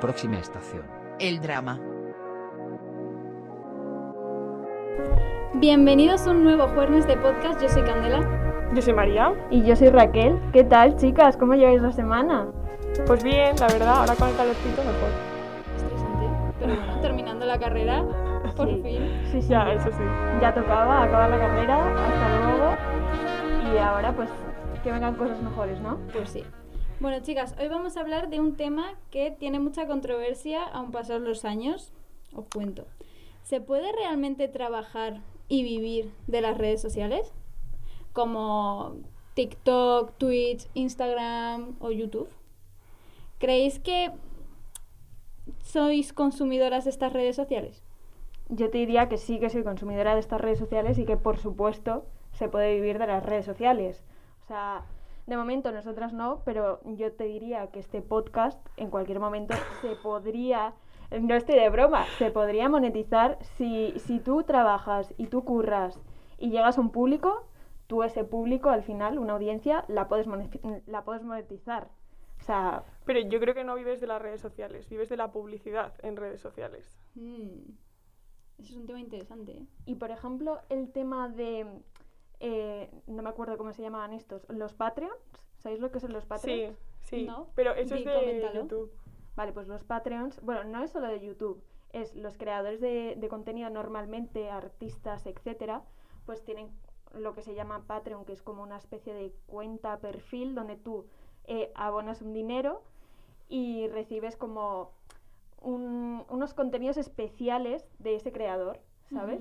Próxima estación. El drama. Bienvenidos a un nuevo jueves de podcast. Yo soy Candela. Yo soy María. Y yo soy Raquel. ¿Qué tal, chicas? ¿Cómo lleváis la semana? Pues bien, la verdad, ahora con el calorcito mejor. Estresante, pero bueno, terminando la carrera, por Sí. fin. Sí, sí. Ya, eso sí. Ya tocaba acabar la carrera. Hasta luego. Y ahora, pues, que vengan cosas mejores, ¿no? Pues sí. Bueno, chicas, hoy vamos a hablar de un tema que tiene mucha controversia aún pasar los años. Os cuento. ¿Se puede realmente trabajar y vivir de las redes sociales? Como TikTok, Twitch, Instagram o YouTube. ¿Creéis que sois consumidoras de estas redes sociales? Yo te diría que sí que soy consumidora de estas redes sociales y que, por supuesto, se puede vivir de las redes sociales. O sea, de momento nosotras no, pero yo te diría que este podcast en cualquier momento se podría, no estoy de broma, se podría monetizar si, si tú trabajas y tú curras y llegas a un público, tú ese público al final, una audiencia, la puedes, la puedes monetizar. O sea, Pero yo creo que no vives de las redes sociales, vives de la publicidad en redes sociales. Mm, Ese es un tema interesante. ¿eh? Y por ejemplo, el tema de. Eh, no me acuerdo cómo se llamaban estos. Los Patreons. ¿Sabéis lo que son los Sí, Patreons? sí. No, Pero eso di, es de coméntalo. YouTube. Vale, pues los Patreons. Bueno, no es solo de YouTube. Es los creadores de, de contenido normalmente, artistas, etcétera, pues tienen lo que se llama Patreon, que es como una especie de cuenta perfil donde tú eh, abonas un dinero y recibes como un- unos contenidos especiales de ese creador, ¿sabes?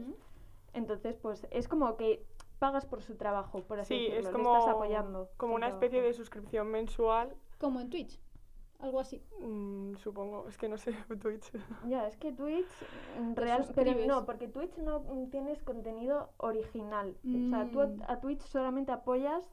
Entonces, pues es como que pagas por su trabajo, por así Sí, decirlo. es le como, estás apoyando. como una especie de suscripción mensual, Como en Twitch. Algo así. mm, supongo. Es que no sé Twitch. Ya, es que Twitch real, pero no, porque Twitch no tienes contenido original. O sea, tú a, Mm. a Twitch solamente apoyas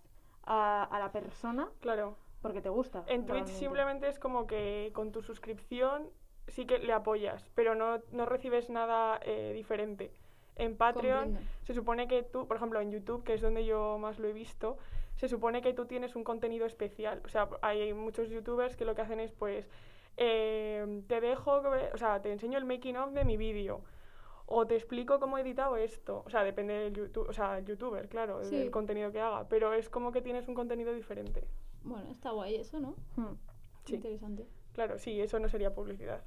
a, a la persona Claro. porque te gusta. En Twitch simplemente es como que con tu suscripción sí que le apoyas, pero no, no recibes nada eh, diferente. En Patreon Comprendo. se supone que tú, por ejemplo, en YouTube, que es donde yo más lo he visto, se supone que tú tienes un contenido especial. O sea, hay muchos youtubers que lo que hacen es, pues, eh, te dejo, o sea, te enseño el making of de mi vídeo. O te explico cómo he editado esto. O sea, depende del YouTube, o sea, el youtuber, claro, Sí. del contenido que haga. Pero es como que tienes un contenido diferente. Bueno, está guay eso, ¿no? Hmm. Sí. Interesante. Claro, sí, eso no sería publicidad.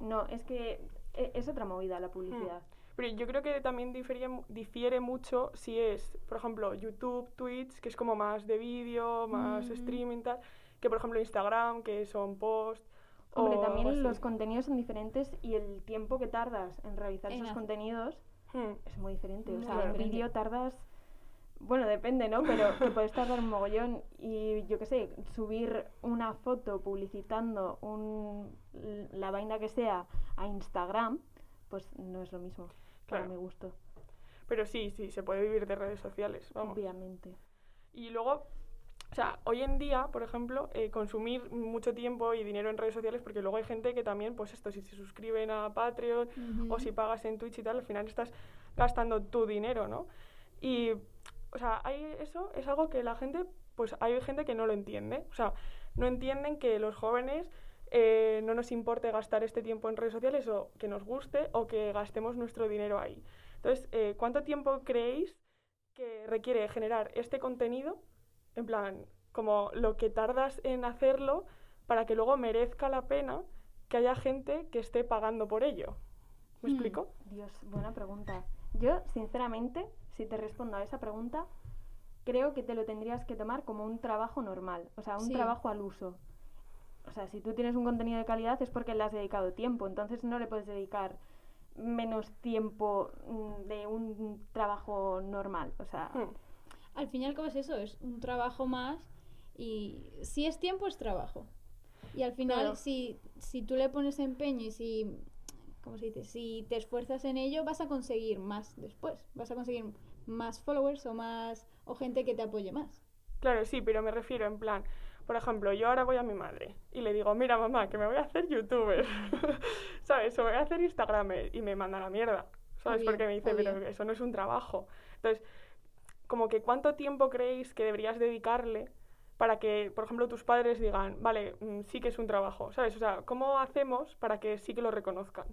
No, es que e- es otra movida la publicidad. Pero yo creo que también difiere, mu- difiere mucho si es, por ejemplo, YouTube, Twitch, que es como más de vídeo, más Mm. streaming, tal, que por ejemplo Instagram, que son posts. Hombre, o también así. los contenidos son diferentes y el tiempo que tardas en realizar En esos contenidos Hmm, es muy diferente. O sea, en vídeo tardas. Bueno, depende, ¿no? Pero que puedes tardar un mogollón y yo qué sé, subir una foto publicitando un, la vaina que sea a Instagram, pues no es lo mismo, para Claro. mi gusto, Pero sí, sí, se puede vivir de redes sociales, vamos. obviamente. Y luego, o sea, hoy en día, por ejemplo, eh, consumir mucho tiempo y dinero en redes sociales, porque luego hay gente que también, pues esto, si se suscriben a Patreon o si pagas en Twitch y tal, al final estás gastando tu dinero, ¿no? Y, o sea, hay eso es algo que la gente, pues hay gente que no lo entiende. O sea, no entienden que los jóvenes eh, no nos importe gastar este tiempo en redes sociales o que nos guste o que gastemos nuestro dinero ahí. Entonces, eh, ¿cuánto tiempo creéis que requiere generar este contenido? En plan, como lo que tardas en hacerlo para que luego merezca la pena que haya gente que esté pagando por ello. ¿Me Hmm. explico? Dios, buena pregunta. Yo, sinceramente, si te respondo a esa pregunta, creo que te lo tendrías que tomar como un trabajo normal, o sea, un Sí. trabajo al uso. O sea, si tú tienes un contenido de calidad es porque le has dedicado tiempo, entonces no le puedes dedicar menos tiempo mm, de un trabajo normal. O sea, Hmm. Al fin y al cabo es eso, es un trabajo más y si es tiempo es trabajo. Y al final Claro. si, si tú le pones empeño y si, ¿cómo se dice? Si te esfuerzas en ello vas a conseguir más después, vas a conseguir más followers o más o gente que te apoye más. Claro, sí, pero me refiero en plan, por ejemplo, yo ahora voy a mi madre y le digo, mira mamá, que me voy a hacer youtuber, ¿sabes? O me voy a hacer Instagramer y me manda la mierda, ¿sabes? Porque me dice, pero eso no es un trabajo. Entonces, como que cuánto tiempo creéis que deberías dedicarle para que, por ejemplo, tus padres digan, vale, mm, sí que es un trabajo, ¿sabes? O sea, ¿cómo hacemos para que sí que lo reconozcan?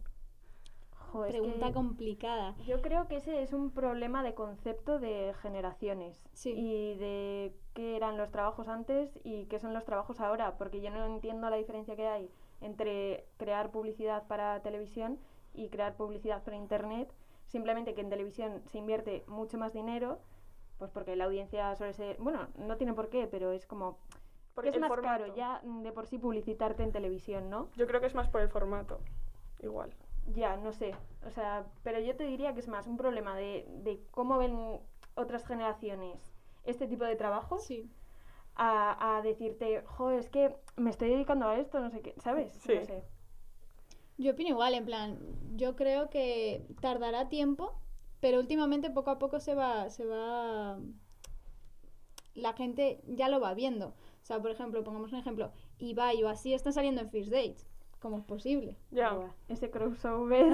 Jo, es Pregunta que complicada. yo creo que ese es un problema de concepto de generaciones Sí. y de qué eran los trabajos antes y qué son los trabajos ahora, porque yo no entiendo la diferencia que hay entre crear publicidad para televisión y crear publicidad para internet, simplemente que en televisión se invierte mucho más dinero, pues porque la audiencia suele ser, bueno, no tiene por qué, pero es como Porque que es más formato. caro ya de por sí publicitarte en televisión, ¿no? Yo creo que es más por el formato, igual. Ya, no sé. O sea, pero yo te diría que es más un problema de, de cómo ven otras generaciones este tipo de trabajos Sí. a, a decirte, jo, es que me estoy dedicando a esto, no sé qué, ¿sabes? Sí. No sé. Yo opino igual, en plan, yo creo que tardará tiempo, pero últimamente poco a poco se va, se va, la gente ya lo va viendo. O sea, por ejemplo, pongamos un ejemplo, Ibai o así están saliendo en First Dates. ¿Cómo es posible? Ya. Buah, Ese crossover,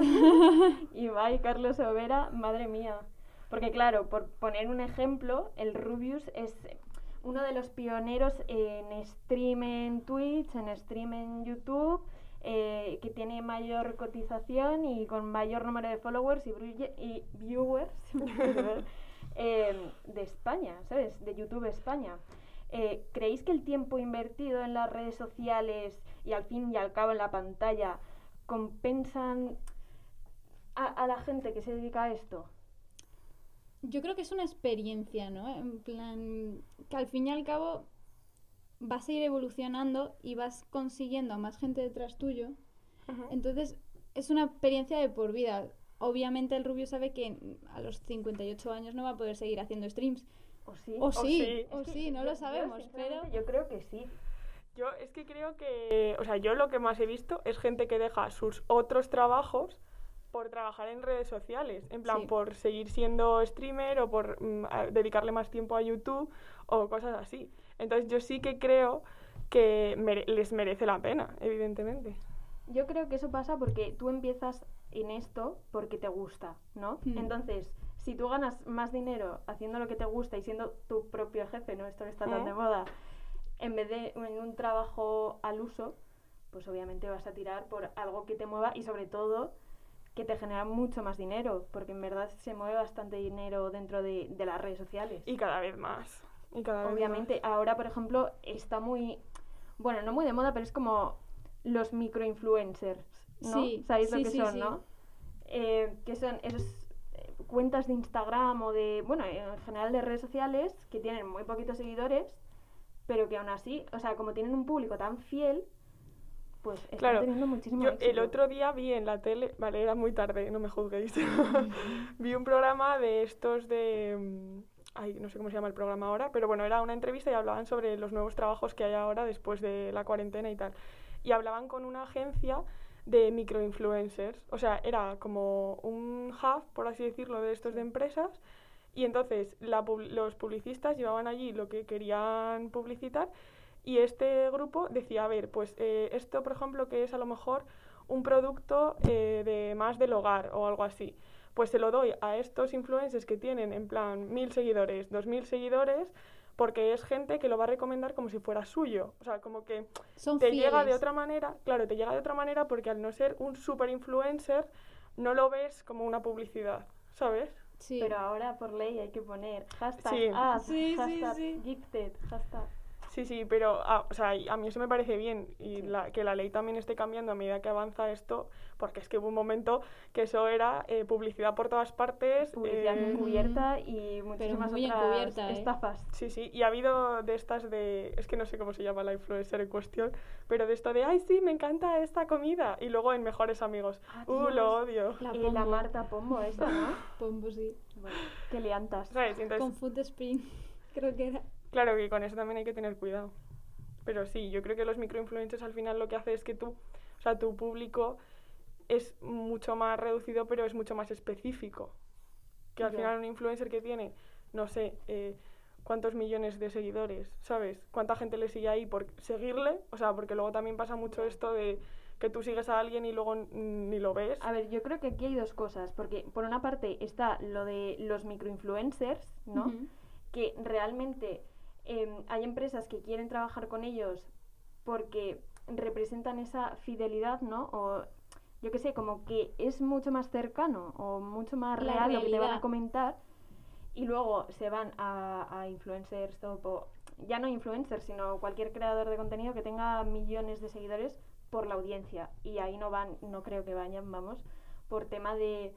Ibai, Carlos Overa, madre mía. Porque claro, por poner un ejemplo, el Rubius es uno de los pioneros en stream en Twitch, en stream en YouTube, eh, que tiene mayor cotización y con mayor número de followers y, y viewers eh, de España, ¿sabes? De YouTube España. Eh, ¿Creéis que el tiempo invertido en las redes sociales y al fin y al cabo en la pantalla compensan a, a la gente que se dedica a esto? Yo creo que es una experiencia, ¿no? En plan, que al fin y al cabo vas a ir evolucionando y vas consiguiendo a más gente detrás tuyo. Entonces, es una experiencia de por vida. Obviamente el Rubio sabe que a los 58 años no va a poder seguir haciendo streams. ¿O sí? O sí, sí. o sí, no lo yo, sabemos, pero... Yo creo que sí. Yo es que creo que, o sea, yo lo que más he visto es gente que deja sus otros trabajos por trabajar en redes sociales, en plan Sí. por seguir siendo streamer o por mm, dedicarle más tiempo a YouTube o cosas así. Entonces yo sí que creo que mere- les merece la pena, evidentemente. Yo creo que eso pasa porque tú empiezas en esto porque te gusta, ¿no? Hmm. Entonces, si tú ganas más dinero haciendo lo que te gusta y siendo tu propio jefe, ¿no? Esto no está tan ¿Eh? de moda, en vez de en un trabajo al uso, pues obviamente vas a tirar por algo que te mueva y sobre todo que te genera mucho más dinero, porque en verdad se mueve bastante dinero dentro de, de las redes sociales. Y cada vez más. Y cada vez Obviamente, ahora, por ejemplo, está muy. Bueno, no muy de moda, pero es como los microinfluencers, ¿no? Sí, ¿Sabéis sí, lo que sí, son, no? Eh, que son esas eh, cuentas de Instagram o de. Bueno, en general de redes sociales que tienen muy poquitos seguidores, pero que aún así, o sea, como tienen un público tan fiel, pues están Claro, teniendo muchísimo Yo el éxito. otro día vi en la tele, vale, era muy tarde, no me juzguéis. vi un programa de estos de. mm, Ay, no sé cómo se llama el programa ahora, pero bueno, era una entrevista y hablaban sobre los nuevos trabajos que hay ahora después de la cuarentena y tal. Y hablaban con una agencia de microinfluencers. O sea, era como un hub, por así decirlo, de estos de empresas. Y entonces la los publicistas llevaban allí lo que querían publicitar y este grupo decía, a ver, pues eh, esto, por ejemplo, que es a lo mejor un producto eh, de más del hogar o algo así, pues se lo doy a estos influencers que tienen en plan mil seguidores, dos mil seguidores, porque es gente que lo va a recomendar como si fuera suyo. O sea, como que Son te llega de otra manera, claro, te llega de otra manera porque al no ser un super influencer, no lo ves como una publicidad, ¿sabes? Sí. Pero ahora por ley hay que poner hashtag Sí. ads, Sí, sí, hashtag sí. gifted, hashtag. Sí, sí, pero ah, o sea, a mí eso me parece bien y la- que la ley también esté cambiando a medida que avanza esto, porque es que hubo un momento que eso era eh, publicidad por todas partes. publicidad eh, encubierta y muchísimas muy otras encubierta, ¿eh? estafas. Sí, sí, y ha habido de estas de, es que no sé cómo se llama la influencer en cuestión, pero de esto de, ay, sí, me encanta esta comida, y luego en Mejores Amigos, Ah, uh, Dios. lo odio. La la. Marta Pombo esa, ¿no? Pombo, sí. bueno, qué liantas. Con Food Spring, creo que era. Claro que con eso también hay que tener cuidado. Pero sí, yo creo que los microinfluencers al final lo que hace es que tú, o sea, tu público es mucho más reducido, pero es mucho más específico. Que al final un influencer que tiene, no sé, eh, cuántos millones de seguidores, ¿sabes? ¿Cuánta gente le sigue ahí por seguirle? O sea, porque luego también pasa mucho esto de que tú sigues a alguien y luego ni lo ves. A ver, yo creo que aquí hay dos cosas, porque por una parte está lo de los microinfluencers, ¿no? Que realmente em, hay empresas que quieren trabajar con ellos porque representan esa fidelidad, ¿no? O yo qué sé, como que es mucho más cercano o mucho más La real lo que te van a comentar y luego se van a, a influencers, top, o ya no influencers, sino cualquier creador de contenido que tenga millones de seguidores por la audiencia y ahí no van, no creo que vayan, vamos, por tema de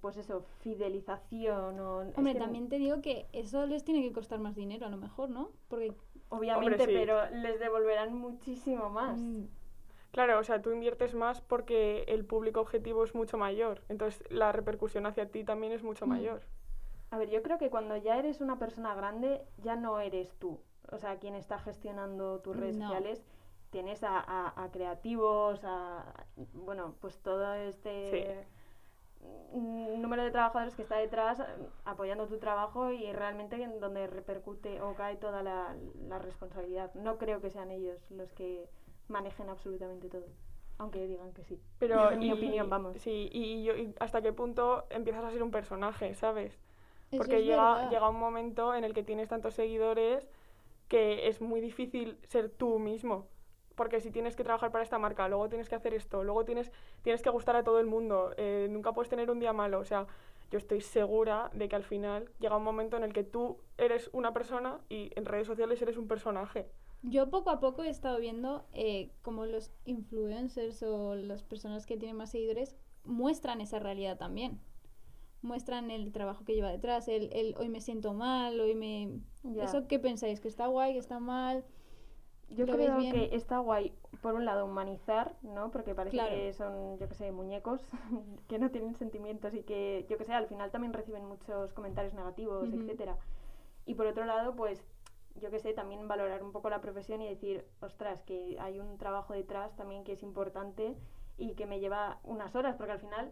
pues eso, fidelización o es Hombre, que también te digo que eso les tiene que costar más dinero, a lo mejor, ¿no? Porque obviamente, sí. pero les devolverán muchísimo más. mm, Claro, o sea, tú inviertes más porque el público objetivo es mucho mayor. Entonces, la repercusión hacia ti también es mucho Mm. mayor. A ver, yo creo que cuando ya eres una persona grande, ya no eres tú. O sea, quien está gestionando tus redes No. sociales, tienes a, a- a creativos, a, bueno, pues todo este mm, número de trabajadores que está detrás eh, apoyando tu trabajo y realmente en donde repercute o cae toda la, la responsabilidad. No creo que sean ellos los que manejen absolutamente todo, aunque digan que sí. Pero, en mi y- opinión, vamos. Sí, y, yo- y hasta qué punto empiezas a ser un personaje, ¿sabes? Porque es llega, llega un momento en el que tienes tantos seguidores que es muy difícil ser tú mismo. Porque si tienes que trabajar para esta marca, luego tienes que hacer esto, luego tienes, tienes que gustar a todo el mundo, eh, nunca puedes tener un día malo. O sea, yo estoy segura de que al final llega un momento en el que tú eres una persona y en redes sociales eres un personaje. Yo poco a poco he estado viendo eh, como los influencers o las personas que tienen más seguidores muestran esa realidad también. Muestran el trabajo que lleva detrás, el, el hoy me siento mal, hoy me... Ya. ¿Eso qué pensáis? ¿Que está guay, que está mal? Yo ¿Lo veis creo bien? que está guay, por un lado, humanizar, ¿no? Porque parece Claro. que son, yo que sé, muñecos que no tienen sentimientos y que, yo que sé, al final también reciben muchos comentarios negativos, Ujú. etcétera. Y por otro lado, pues, yo que sé, también valorar un poco la profesión y decir, ostras, que hay un trabajo detrás también que es importante y que me lleva unas horas, porque al final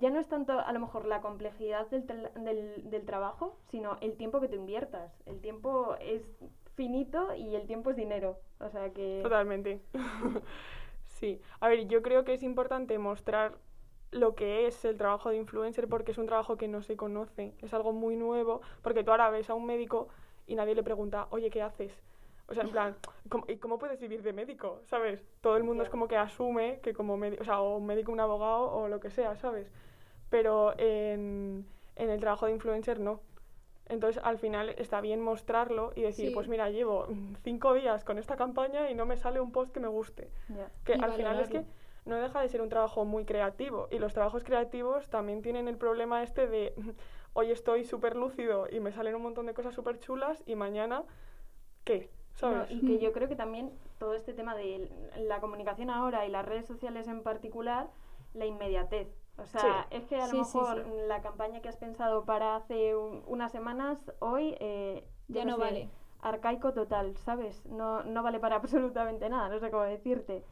ya no es tanto a lo mejor la complejidad del, del, del trabajo, sino el tiempo que tú inviertas. El tiempo es finito y el tiempo es dinero. O sea que... Totalmente. sí. A ver, yo creo que es importante mostrar lo que es el trabajo de influencer porque es un trabajo que no se conoce, es algo muy nuevo, porque tú ahora ves a un médico y nadie le pregunta, oye, ¿qué haces? O sea, en plan, ¿cómo, ¿y cómo puedes vivir de médico? ¿Sabes? Todo el mundo es como que asume que como médico, o sea, o un médico, un abogado o lo que sea, ¿sabes? Pero en, en el trabajo de influencer no. Entonces, al final está bien mostrarlo y decir, Sí. pues mira, llevo cinco días con esta campaña y no me sale un post que me guste. Que Y al final es que no deja de ser un trabajo muy creativo. Y los trabajos creativos también tienen el problema este de hoy estoy súper lúcido y me salen un montón de cosas súper chulas y mañana, ¿qué? No, ¿Sabes? y que yo creo que también todo este tema de la comunicación ahora y las redes sociales en particular, la inmediatez. O sea, Sí. es que a lo Sí, mejor sí. la campaña que has pensado para hace un- unas semanas, hoy eh, Ya no sé, vale. arcaico total, ¿sabes? No, no vale para absolutamente nada, no sé cómo decirte.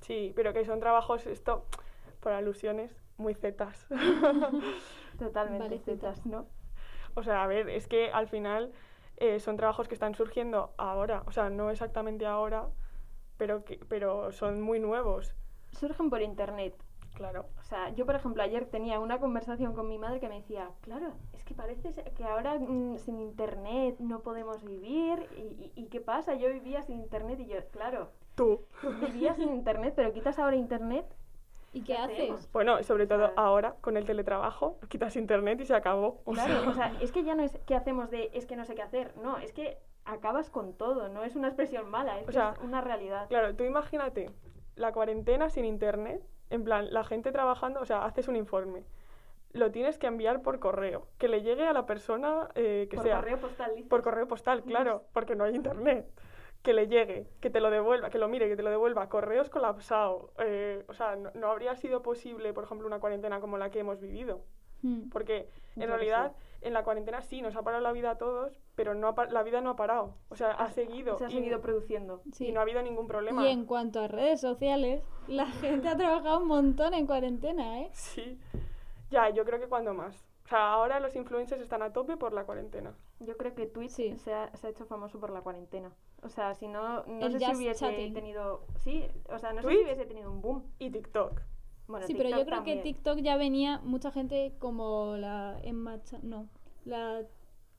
Sí, pero que son trabajos, esto, por alusiones, muy zetas. Totalmente Vale, tetas, ¿no? O sea, a ver, es que al final eh, son trabajos que están surgiendo ahora, o sea, no exactamente ahora, pero, que, pero son muy nuevos, Surgen por internet. Claro. O sea, yo por ejemplo ayer tenía una conversación con mi madre que me decía, claro, es que parece que ahora mm, sin internet no podemos vivir. Y, y- y qué pasa? Yo vivía sin internet y yo, claro, Tú. vivía sin internet, pero quitas ahora internet. ¿Y qué haces? Bueno, sobre todo ahora, con el teletrabajo, quitas internet y se acabó. O Claro, sea, o sea, es que ya no es qué hacemos de es que no sé qué hacer. No, es que acabas con todo, no es una expresión mala, es, O que sea, es una realidad. Claro, tú imagínate la cuarentena sin internet, en plan, la gente trabajando, o sea, haces un informe, lo tienes que enviar por correo, que le llegue a la persona eh, que por sea. correo postal. Por correo postal, claro, porque no hay internet. Que le llegue, que te lo devuelva, que lo mire, que te lo devuelva. Correos colapsado. eh, o sea, no, no habría sido posible, por ejemplo, una cuarentena como la que hemos vivido. Mm. Porque en realidad en la cuarentena sí nos ha parado la vida a todos, pero no ha la vida no ha parado. O sea, ha seguido. Se ha y- seguido produciendo. Sí. y no ha habido ningún problema. Y en cuanto a redes sociales, la gente ha trabajado un montón en cuarentena, ¿eh? Sí. Ya, yo creo que cuando más. O sea, ahora los influencers están a tope por la cuarentena. Yo creo que Twitch Sí. se, ha, se ha hecho famoso por la cuarentena. O sea, si no, no El sé si hubiese chatting. tenido. Sí, o sea, no sé si hubiese tenido un boom. Y TikTok. Bueno, sí, pero yo creo que. TikTok ya venía mucha gente como la Emma no, la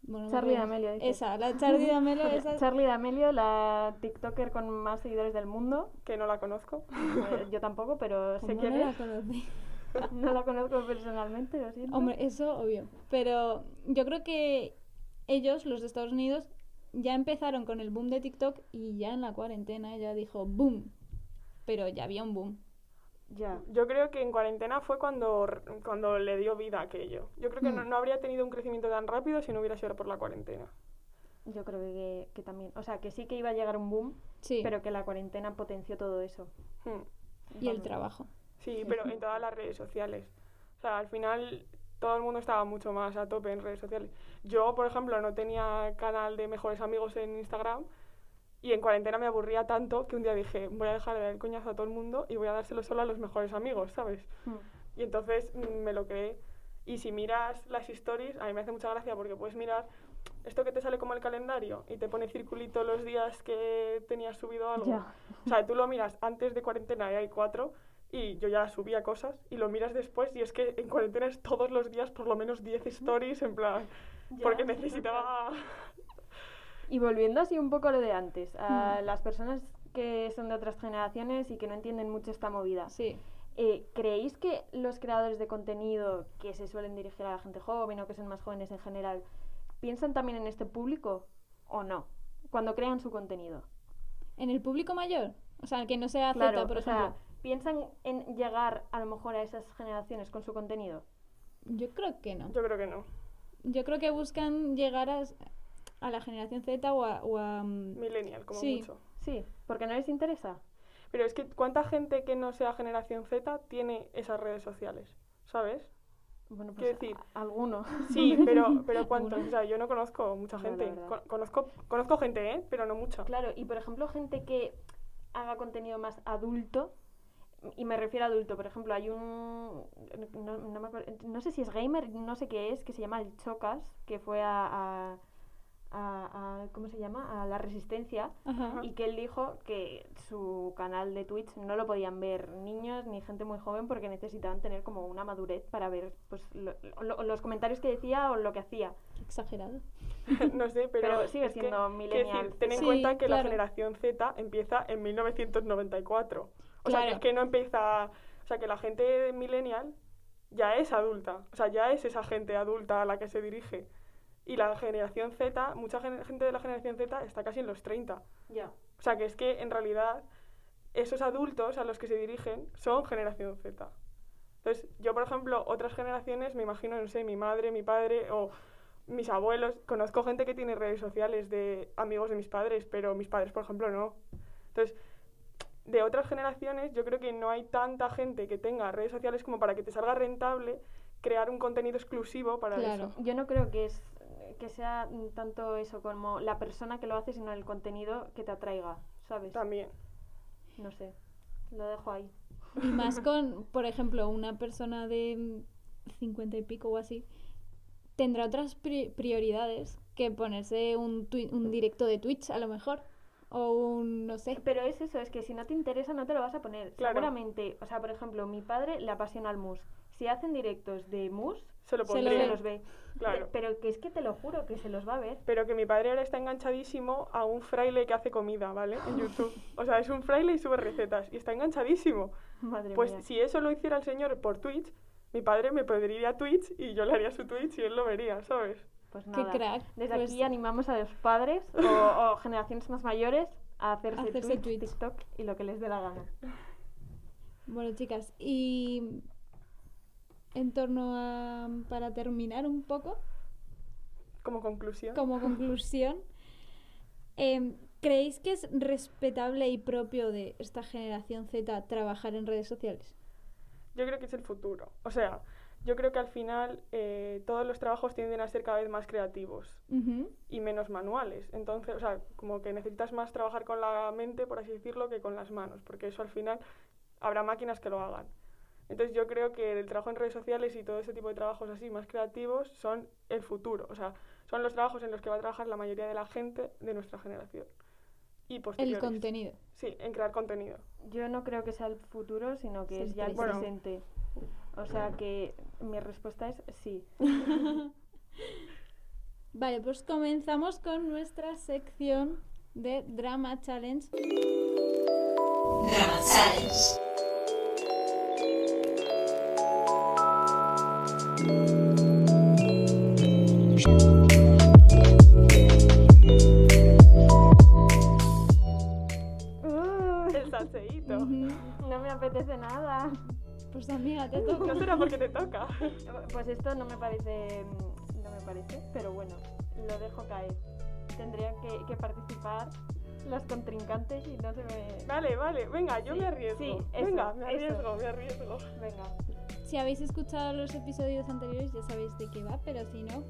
Bueno, no Charlie acuerdo. D'Amelio. Esa, la Charlie D'Amelio, esa. Charlie D'Amelio, la TikToker con más seguidores del mundo. Que no la conozco. Eh, Yo tampoco, pero sé ¿Cómo quién no la es. conocí? No la conozco personalmente, lo siento. Hombre, eso obvio. Pero yo creo que ellos, los de Estados Unidos, ya empezaron con el boom de TikTok y ya en la cuarentena ella dijo boom. Pero ya había un boom. Ya. Yo creo que en cuarentena fue cuando, cuando le dio vida a aquello. Yo creo que no, Mm. no habría tenido un crecimiento tan rápido si no hubiera sido por la cuarentena. Yo creo que, que también. O sea, que sí que iba a llegar un boom, Sí. pero que la cuarentena potenció todo eso. Hmm. Y el trabajo. Sí, pero en todas las redes sociales. O sea, al final todo el mundo estaba mucho más a tope en redes sociales. Yo, por ejemplo, no tenía canal de mejores amigos en Instagram y en cuarentena me aburría tanto que un día dije, voy a dejar de dar el coñazo a todo el mundo y voy a dárselo solo a los mejores amigos, ¿sabes? Hmm. Y entonces mm, me lo creé. Y si miras las stories, a mí me hace mucha gracia porque puedes mirar esto que te sale como el calendario y te pone circulito los días que tenías subido algo. Ya. O sea, tú lo miras antes de cuarentena y hay cuatro y yo ya subía cosas y lo miras después y es que en cuarentena es todos los días por lo menos 10 stories en plan porque es necesitaba Y volviendo así un poco a lo de antes, a Mm. las personas que son de otras generaciones y que no entienden mucho esta movida. Sí. Eh, ¿Creéis que los creadores de contenido que se suelen dirigir a la gente joven o que son más jóvenes en general piensan también en este público o no? Cuando crean su contenido. ¿En el público mayor? O sea, que no sea Z, Claro, por o sea, ejemplo. ¿piensan en llegar a lo mejor a esas generaciones con su contenido? Yo creo que no. yo creo que no Yo creo que buscan llegar a, a la generación Z o a... o a, mm, millennial como Sí. mucho Sí, porque no les interesa. pero es que cuánta gente que no sea generación Z tiene esas redes sociales ¿sabes? Bueno, pues Quiero decir- a- alguno. Sí, pero, pero ¿cuántos? Algunos. O sea, yo no conozco mucha gente. conozco, conozco gente, ¿eh? Pero no mucha. Claro, y por ejemplo, gente que haga contenido más adulto, y me refiero a adulto, por ejemplo, hay un. No, no me acuerdo- no sé si es gamer, no sé qué es, que se llama el Chocas, que fue a. a- a- a- ¿Cómo se llama? A la Resistencia. Ajá. Y que él dijo que su canal de Twitch no lo podían ver niños ni gente muy joven porque necesitaban tener como una madurez para ver pues lo- lo- los comentarios que decía o lo que hacía. Exagerado. no sé, pero. Pero sigue es que, siendo quiero millennial. decir, ten en Sí, cuenta que la claro. generación Z empieza en 1994. O sea, que Claro. es que no empieza. O sea, que la gente millennial ya es adulta. O sea, ya es esa gente adulta a la que se dirige. Y la generación Z, mucha gen- gente de la generación Z está casi en los 30. Ya. O sea, que es que en realidad esos adultos a los que se dirigen son generación Z. Entonces, yo, por ejemplo, otras generaciones, me imagino, no sé, mi madre, mi padre o mis abuelos, conozco gente que tiene redes sociales de amigos de mis padres, pero mis padres, por ejemplo, no. Entonces, de otras generaciones, yo creo que no hay tanta gente que tenga redes sociales como para que te salga rentable crear un contenido exclusivo para Claro. eso. Yo no creo que es que sea mm, tanto eso como la persona que lo hace, sino el contenido que te atraiga, ¿sabes? También. No sé. Lo dejo ahí. Y más con, por ejemplo, una persona de mm, 50 y pico o así, tendrá otras pri- prioridades que ponerse un, un directo de Twitch a lo mejor. O un, no sé. Pero es eso, es que si no te interesa no te lo vas a poner. Claro. Seguramente, o sea, por ejemplo, mi padre le apasiona el mus. Si hacen directos de mus, Se lo Se lo los ve. Claro. Pe- Pero que es que te lo juro que se los va a ver. Pero que mi padre ahora está enganchadísimo a un fraile que hace comida, ¿vale? En YouTube. O sea, es un fraile y sube recetas. Y está enganchadísimo. Madre Pues mía. si eso lo hiciera el señor por Twitch, mi padre me podría a Twitch y yo le haría su Twitch y él lo vería, ¿sabes? Pues Qué nada. crack. Desde Pues- aquí animamos a los padres o, o generaciones más mayores a hacerse, Hacerse Twitch, Twitch. TikTok y lo que les dé la gana. Bueno, chicas, y en torno a, para terminar un poco, Como conclusión. como conclusión, em, ¿creéis que es respetable y propio de esta generación Z trabajar en redes sociales? Yo creo que es el futuro. O sea, yo creo que al final eh, todos los trabajos tienden a ser cada vez más creativos y menos manuales. Entonces, o sea, como que necesitas más trabajar con la mente, por así decirlo, que con las manos, porque eso al final habrá máquinas que lo hagan. Entonces yo creo que el trabajo en redes sociales y todo ese tipo de trabajos así más creativos son el futuro. O sea, son los trabajos en los que va a trabajar la mayoría de la gente de nuestra generación. Y El contenido. Sí, en crear contenido. Yo no creo que sea el futuro, sino que Es es ya el Bueno. presente. O sea que mi respuesta es sí. Vale, pues comenzamos con nuestra sección de Drama Challenge. Drama Challenge. Uh, El salseíto. No me apetece nada. Pues amiga, te toca. No será porque te toca. Pues esto no me parece, mm, no me parece, pero bueno, lo dejo caer. Tendrían que, que participar las contrincantes y no se me... Vale, vale, venga, yo Sí, me arriesgo. sí, eso, venga, me eso. arriesgo, me arriesgo. Venga. Si habéis escuchado los episodios anteriores ya sabéis de qué va, pero si no,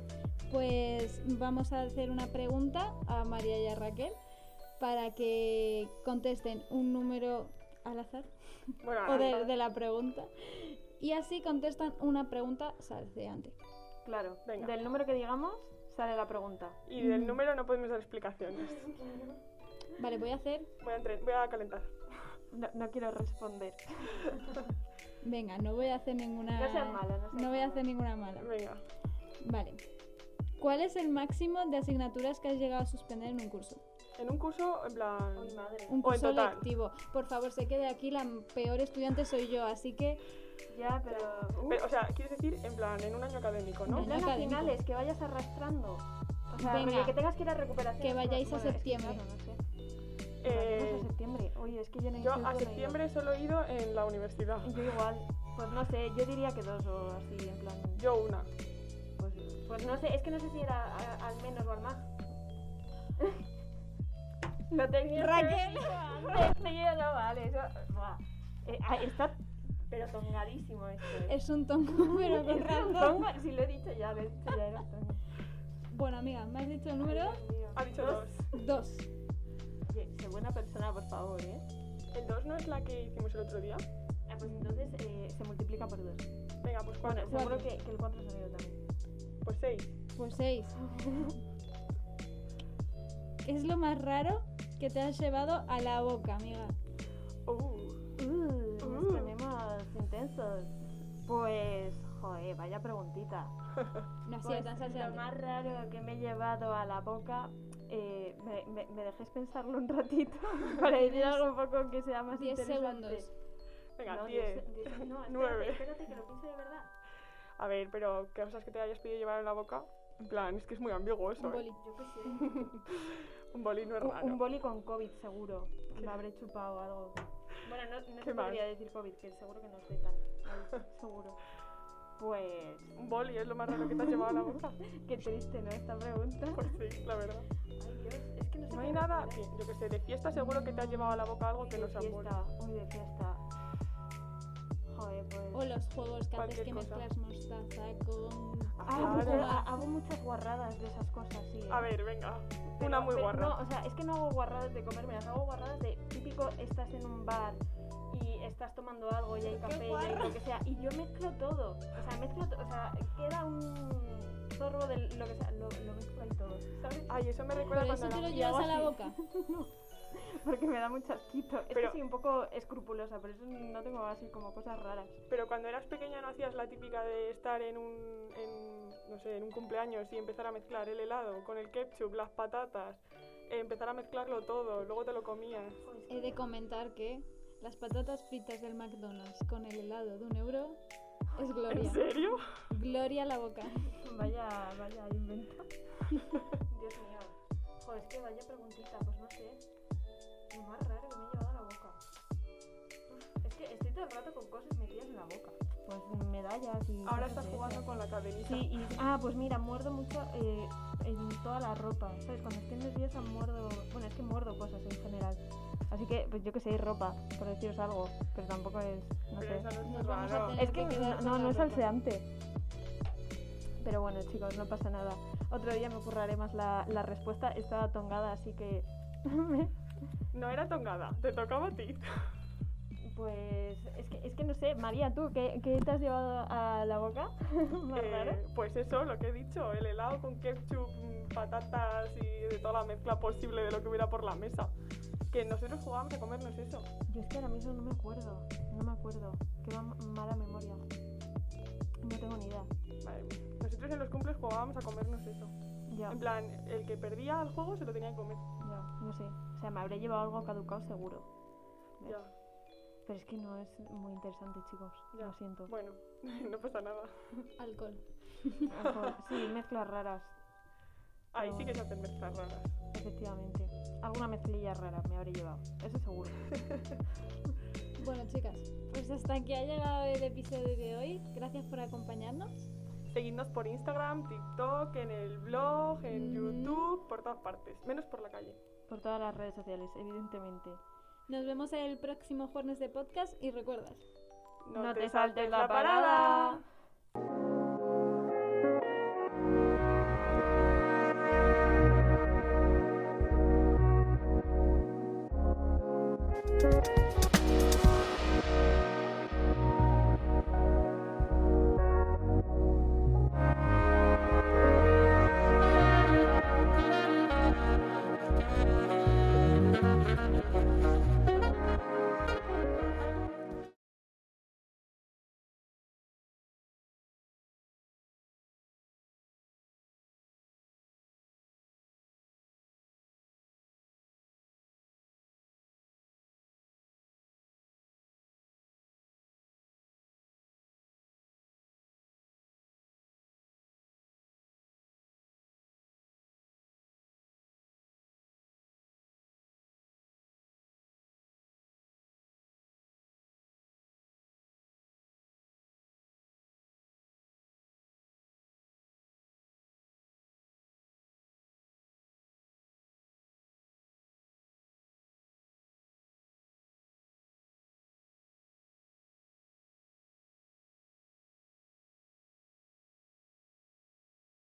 pues vamos a hacer una pregunta a María y a Raquel para que contesten un número al azar Bueno, o de, la pregunta y así contestan una pregunta salseante. Claro, Venga. del número que digamos sale la pregunta. y del número no podemos dar explicaciones. Vale, voy a hacer, Voy a, entre- voy a calentar. No, no quiero responder. venga, no voy a hacer ninguna No seas mala, no seas voy a mala. hacer ninguna mala. Venga. Vale. ¿Cuál es el máximo de asignaturas que has llegado a suspender en un curso? En un curso, en plan. Ay, madre. Un O en curso total. lectivo. Por favor, sé que de aquí la peor estudiante soy yo, así que Ya, pero... uh, Pero, o sea, quieres decir, en plan, en un año académico, ¿no? En plan académico. nacionales, que vayas arrastrando. O sea, Venga. que tengas que ir a recuperación. Que vayáis a Bueno, es que septiembre. claro, no sé. Eh, a septiembre. Oye, es que yo no yo no a he septiembre solo he ido en la universidad. Yo igual. Pues no sé, yo diría que dos o así, en plan. Yo una. Pues, pues no sé, es que no sé si era a- al menos o al más. Lo tenía. Raquel. Tío, no vale, eso. Eh, ah, está. Pero tongadísimo esto. eh. es un tongo, pero con Es un razón. tongo, si lo he dicho ya, lo he dicho ya, era tongo. Bueno, amiga, ¿me has dicho el número? Ha dicho dos. Dos. Oye, sé buena persona, por favor, ¿eh? ¿El 2 no es la que hicimos el otro día? Ah, pues entonces eh, se multiplica por dos. Venga, pues Bueno, 4. seguro Cuatro. que, que el 4 ha salido también. Pues 6. Pues seis. ¿Qué es lo más raro que te has llevado a la boca, amiga? Uh. Uh, nos Uh. ponemos intensos. Pues, joder, vaya preguntita. No ha sido Pues, tan lo más raro que me he llevado a la boca, eh, me, me, me dejéis pensarlo un ratito para decir algo un poco que sea más Diez interesante. segundos. Venga, No, 10. diez- diez- no, espérate, Nueve. espérate que lo pienso de verdad. A ver, pero ¿qué cosas que te hayas pedido llevar en la boca? En plan, es que es muy ambiguo eso. Un ¿eh? boli. Yo qué sé. Un boli no es raro. un boli con COVID, seguro. Lo habré chupado o algo. Bueno, no, no ¿Qué se podría decir COVID, que seguro que no estoy tan. seguro. Pues. Un boli es lo más raro que te has llevado a la boca. Qué triste, ¿no? Esta pregunta. Pues sí, la verdad. Ay, Dios, es que no sé No hay nada, bien, yo que sé, de fiesta seguro que te has llevado a la boca algo que de no sea un boli. fiesta, uy, de fiesta. Joder, pues. O los juegos que haces que cosa. mezclas mostaza con... Ah, Claro. hago muchas guarradas de esas cosas, sí. ¿eh? A ver, venga. Pero- Una muy pero guarra. No, o sea, es que no hago guarradas de comerme, las hago guarradas de típico estás en un bar y estás tomando algo y hay café y hay lo que sea. Y yo mezclo todo. O sea, mezclo o sea, queda un zorro de lo que sea, lo, lo mezclo ahí todo, ¿sabes? Ay, eso me recuerda ¿Pero cuando eso te lo llevas a la boca? Porque me da mucho asquito. Es Pero- que soy un poco escrupulosa, por eso no tengo así como cosas raras. Pero cuando eras pequeña no hacías la típica de estar en un, en, no sé, en un cumpleaños y empezar a mezclar el helado con el ketchup, las patatas, eh, empezar a mezclarlo todo, luego te lo comías. He de comentar que las patatas fritas del McDonald's con el helado de un euro es gloria. ¿En serio? Gloria a la boca. Vaya, vaya invento. Dios mío. Joder, es que vaya preguntita, pues no sé. Lo más raro que me he llevado a la boca. Uf, Es que estoy todo el rato con cosas metidas en la boca. Pues medallas y. Ahora estás de jugando con la cadenita. Sí, y. Ah, pues mira, muerdo mucho eh, en toda la ropa. ¿Sabes? Cuando estoy nerviosa muerdo. Bueno, es que muerdo cosas en general. Así que, pues yo que sé, ropa, por deciros algo. Pero tampoco es. No Pero sé. eso no es muy raro. Es que no, no, es ropa. salseante. Pero bueno, chicos, no pasa nada. Otro día me curraré más la, la respuesta. Estaba tongada, así que. No era tongada, te tocaba a ti. Pues. Es que, es que no sé, María, ¿tú qué, qué te has llevado a la boca? Más Eh, raro. pues eso, lo que he dicho, el helado con ketchup, patatas y de toda la mezcla posible de lo que hubiera por la mesa. Que nosotros jugábamos a comernos eso. Yo es que ahora mismo no me acuerdo. No me acuerdo. Qué ma- mala memoria. No tengo ni idea. Mía. Nosotros en los cumples jugábamos a comernos eso. Ya, En plan, el que perdía el juego se lo tenía que comer. ya, no sé. O sea, me habré llevado algo caducado seguro. Ya, Pero es que no es muy interesante, chicos. ya. Lo siento. Bueno, no pasa nada. Alcohol. Sí, mezclas raras, Ahí sí que se hacen mezclas raras. efectivamente. Alguna mezclilla rara me habré llevado. Eso seguro. Bueno, chicas, pues hasta aquí ha llegado el episodio de hoy. Gracias por acompañarnos. Seguidnos por Instagram, TikTok, en el blog, en Mm. YouTube, por todas partes. Menos por la calle. Por todas las redes sociales, evidentemente. Nos vemos el próximo jueves de podcast y recuerda. No, te, saltes, la parada.